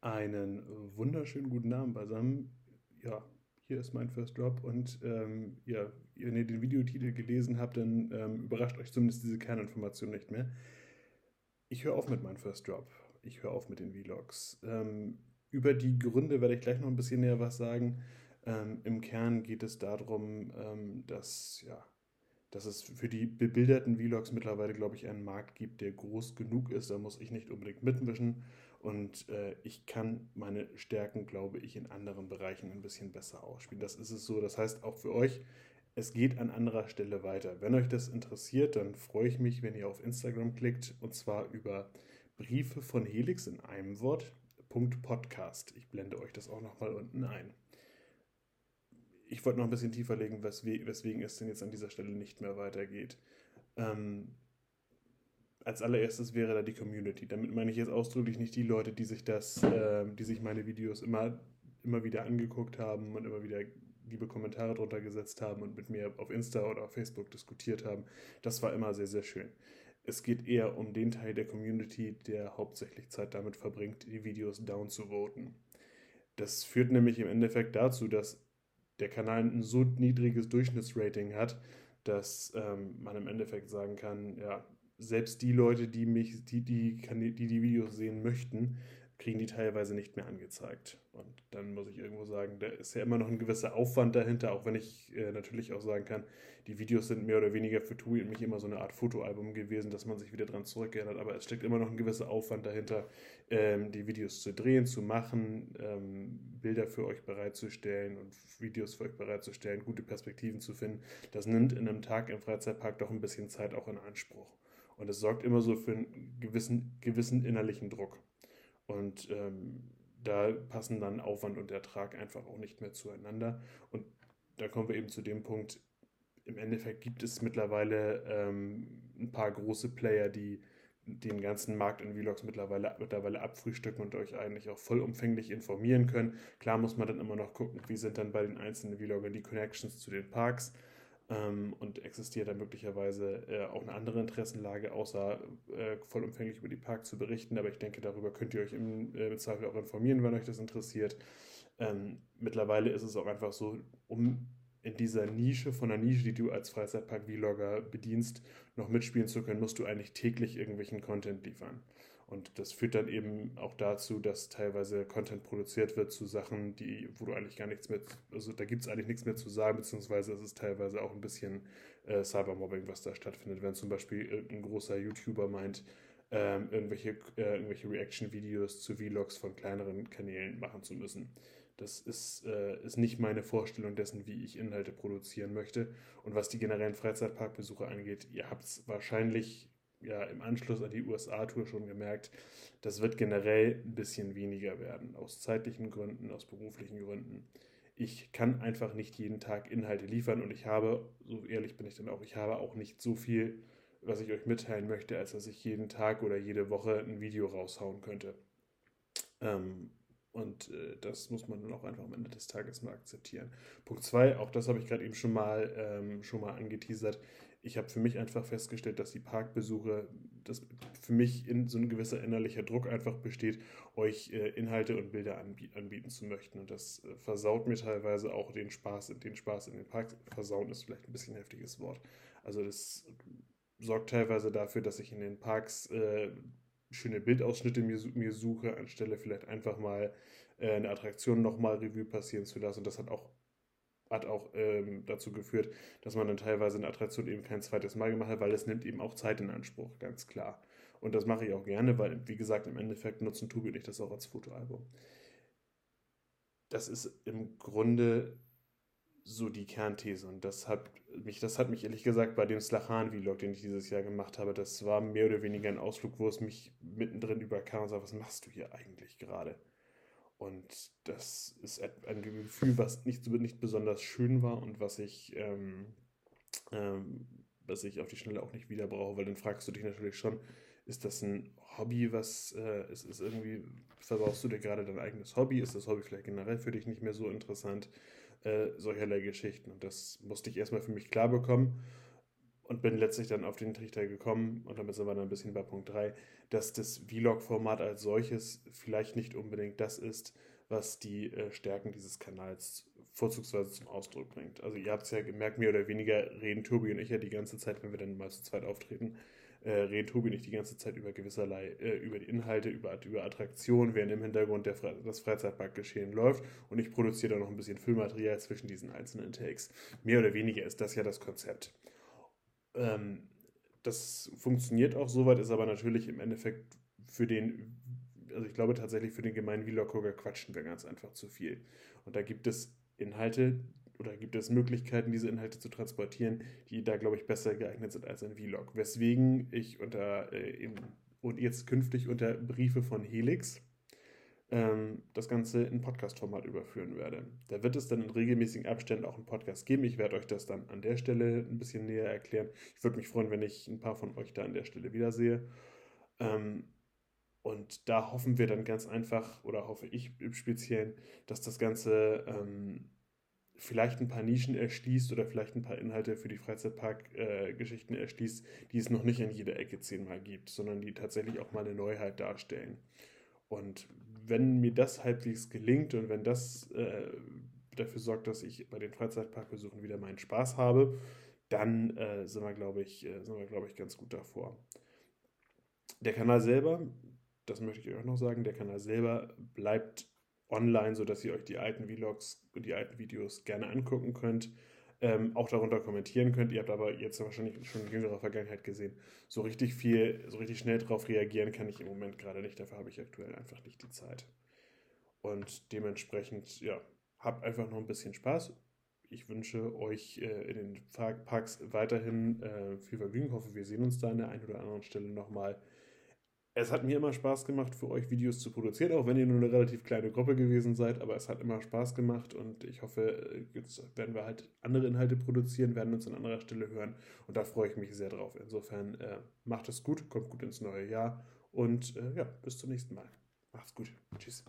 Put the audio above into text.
Einen wunderschönen guten Abend beisammen. Ja, hier ist mein First Drop und ähm, ja, wenn ihr den Videotitel gelesen habt, dann ähm, überrascht euch zumindest diese Kerninformation nicht mehr. Ich höre auf mit meinem First Drop. Ich höre auf mit den Vlogs. Ähm, über die Gründe werde ich gleich noch ein bisschen näher was sagen. Ähm, Im Kern geht es darum, ähm, dass ja, dass es für die bebilderten Vlogs mittlerweile, glaube ich, einen Markt gibt, der groß genug ist. Da muss ich nicht unbedingt mitmischen. Und äh, ich kann meine Stärken, glaube ich, in anderen Bereichen ein bisschen besser ausspielen. Das ist es so. Das heißt, auch für euch, es geht an anderer Stelle weiter. Wenn euch das interessiert, dann freue ich mich, wenn ihr auf Instagram klickt. Und zwar über Briefe von Helix in einem Wort. Podcast. Ich blende euch das auch nochmal unten ein ich wollte noch ein bisschen tiefer legen, weswegen, weswegen es denn jetzt an dieser Stelle nicht mehr weitergeht. Ähm, als allererstes wäre da die Community. Damit meine ich jetzt ausdrücklich nicht die Leute, die sich das, äh, die sich meine Videos immer, immer wieder angeguckt haben und immer wieder liebe Kommentare drunter gesetzt haben und mit mir auf Insta oder auf Facebook diskutiert haben. Das war immer sehr, sehr schön. Es geht eher um den Teil der Community, der hauptsächlich Zeit damit verbringt, die Videos down zu voten. Das führt nämlich im Endeffekt dazu, dass der Kanal ein so niedriges Durchschnittsrating hat, dass ähm, man im Endeffekt sagen kann, ja, selbst die Leute, die mich, die, die, die, die Videos sehen möchten, kriegen die teilweise nicht mehr angezeigt. Und dann muss ich irgendwo sagen, da ist ja immer noch ein gewisser Aufwand dahinter, auch wenn ich äh, natürlich auch sagen kann, die Videos sind mehr oder weniger für Tui und mich immer so eine Art Fotoalbum gewesen, dass man sich wieder dran zurückerinnert. Aber es steckt immer noch ein gewisser Aufwand dahinter, ähm, die Videos zu drehen, zu machen, ähm, Bilder für euch bereitzustellen und Videos für euch bereitzustellen, gute Perspektiven zu finden. Das nimmt in einem Tag im Freizeitpark doch ein bisschen Zeit auch in Anspruch. Und es sorgt immer so für einen gewissen, gewissen innerlichen Druck. Und ähm, da passen dann Aufwand und Ertrag einfach auch nicht mehr zueinander. Und da kommen wir eben zu dem Punkt, im Endeffekt gibt es mittlerweile ähm, ein paar große Player, die den ganzen Markt in Vlogs mittlerweile, mittlerweile abfrühstücken und euch eigentlich auch vollumfänglich informieren können. Klar muss man dann immer noch gucken, wie sind dann bei den einzelnen Vloggern die Connections zu den Parks ähm, und existiert da möglicherweise äh, auch eine andere Interessenlage, außer äh, vollumfänglich über die Park zu berichten. Aber ich denke, darüber könnt ihr euch im, äh, Zweifel auch informieren, wenn euch das interessiert. Ähm, mittlerweile ist es auch einfach so, um in dieser Nische von der Nische, die du als Freizeitpark-Vlogger bedienst, noch mitspielen zu können, musst du eigentlich täglich irgendwelchen Content liefern. Und das führt dann eben auch dazu, dass teilweise Content produziert wird zu Sachen, die, wo du eigentlich gar nichts mehr, also da gibt es eigentlich nichts mehr zu sagen, beziehungsweise es ist teilweise auch ein bisschen äh, Cybermobbing, was da stattfindet. Wenn zum Beispiel ein großer YouTuber meint, ähm, irgendwelche, äh, irgendwelche Reaction-Videos zu Vlogs von kleineren Kanälen machen zu müssen. Das ist, äh, ist nicht meine Vorstellung dessen, wie ich Inhalte produzieren möchte. Und was die generellen Freizeitparkbesuche angeht, ihr habt es wahrscheinlich ja im Anschluss an die USA-Tour schon gemerkt, das wird generell ein bisschen weniger werden, aus zeitlichen Gründen, aus beruflichen Gründen. Ich kann einfach nicht jeden Tag Inhalte liefern und ich habe, so ehrlich bin ich dann auch, ich habe auch nicht so viel, was ich euch mitteilen möchte, als dass ich jeden Tag oder jede Woche ein Video raushauen könnte. Ähm, und äh, das muss man dann auch einfach am Ende des Tages mal akzeptieren. Punkt 2, auch das habe ich gerade eben schon mal, ähm, schon mal angeteasert ich habe für mich einfach festgestellt, dass die Parkbesuche, dass für mich in, so ein gewisser innerlicher Druck einfach besteht, euch äh, Inhalte und Bilder anbieten, anbieten zu möchten. Und das äh, versaut mir teilweise auch den Spaß, den Spaß in den Parks. Versauen ist vielleicht ein bisschen ein heftiges Wort. Also das sorgt teilweise dafür, dass ich in den Parks äh, schöne Bildausschnitte mir, mir suche, anstelle vielleicht einfach mal äh, eine Attraktion nochmal Revue passieren zu lassen. Und das hat auch hat auch ähm, dazu geführt, dass man dann teilweise eine Attraktion eben kein zweites Mal gemacht hat, weil es nimmt eben auch Zeit in Anspruch, ganz klar. Und das mache ich auch gerne, weil, wie gesagt, im Endeffekt nutzen Tobi und ich das auch als Fotoalbum. Das ist im Grunde so die Kernthese. Und das hat mich, das hat mich ehrlich gesagt bei dem Slachan-Vlog, den ich dieses Jahr gemacht habe, das war mehr oder weniger ein Ausflug, wo es mich mittendrin überkam und sagte, was machst du hier eigentlich gerade? Und das ist ein Gefühl, was nicht, nicht besonders schön war und was ich, ähm, ähm, was ich auf die Schnelle auch nicht wieder brauche, weil dann fragst du dich natürlich schon, ist das ein Hobby, was äh, ist, ist irgendwie, verbaust du dir gerade dein eigenes Hobby? Ist das Hobby vielleicht generell für dich nicht mehr so interessant? Äh, solcherlei Geschichten. Und das musste ich erstmal für mich klar bekommen. Und bin letztlich dann auf den Trichter gekommen, und damit sind wir dann ein bisschen bei Punkt 3, dass das Vlog-Format als solches vielleicht nicht unbedingt das ist, was die äh, Stärken dieses Kanals vorzugsweise zum Ausdruck bringt. Also ihr habt es ja gemerkt, mehr oder weniger reden Tobi und ich ja die ganze Zeit, wenn wir dann mal zu zweit auftreten, äh, reden Tobi und ich die ganze Zeit über gewisserlei, äh, über die Inhalte, über, über Attraktionen, während im Hintergrund der Fre das Freizeitparkgeschehen läuft und ich produziere dann noch ein bisschen Filmmaterial zwischen diesen einzelnen Takes. Mehr oder weniger ist das ja das Konzept. Ähm, das funktioniert auch soweit, ist aber natürlich im Endeffekt für den, also ich glaube tatsächlich für den gemeinen Vlogger quatschen wir ganz einfach zu viel. Und da gibt es Inhalte oder gibt es Möglichkeiten, diese Inhalte zu transportieren, die da, glaube ich, besser geeignet sind als ein Vlog. Weswegen ich unter äh, in, und jetzt künftig unter Briefe von Helix ähm, das Ganze in Podcast-Format überführen werde. Da wird es dann in regelmäßigen Abständen auch einen Podcast geben. Ich werde euch das dann an der Stelle ein bisschen näher erklären. Ich würde mich freuen, wenn ich ein paar von euch da an der Stelle wiedersehe. Ähm, und da hoffen wir dann ganz einfach, oder hoffe ich im Speziellen, dass das Ganze ähm, vielleicht ein paar Nischen erschließt oder vielleicht ein paar Inhalte für die Freizeitpark-Geschichten äh, erschließt, die es noch nicht an jeder Ecke zehnmal gibt, sondern die tatsächlich auch mal eine Neuheit darstellen. Und wenn mir das halbwegs gelingt und wenn das äh, dafür sorgt, dass ich bei den Freizeitparkbesuchen wieder meinen Spaß habe, dann äh, sind wir, glaube ich, äh, sind wir, glaube ich, ganz gut davor. Der Kanal selber, das möchte ich euch auch noch sagen, der Kanal selber bleibt online, sodass ihr euch die alten Vlogs und die alten Videos gerne angucken könnt ähm, auch darunter kommentieren könnt. Ihr habt aber jetzt wahrscheinlich schon in jüngerer Vergangenheit gesehen, so richtig viel, so richtig schnell darauf reagieren kann ich im Moment gerade nicht. Dafür habe ich aktuell einfach nicht die Zeit. Und dementsprechend, ja, habt einfach noch ein bisschen Spaß. Ich wünsche euch äh, in den Parks weiterhin äh, viel Vergnügen. Hoffe, wir sehen uns da an der einen oder anderen Stelle nochmal. Es hat mir immer Spaß gemacht, für euch Videos zu produzieren, auch wenn ihr nur eine relativ kleine Gruppe gewesen seid, aber es hat immer Spaß gemacht und ich hoffe, jetzt werden wir halt andere Inhalte produzieren, werden uns an anderer Stelle hören und da freue ich mich sehr drauf. Insofern äh, macht es gut, kommt gut ins neue Jahr und äh, ja, bis zum nächsten Mal. Macht's gut. Tschüss.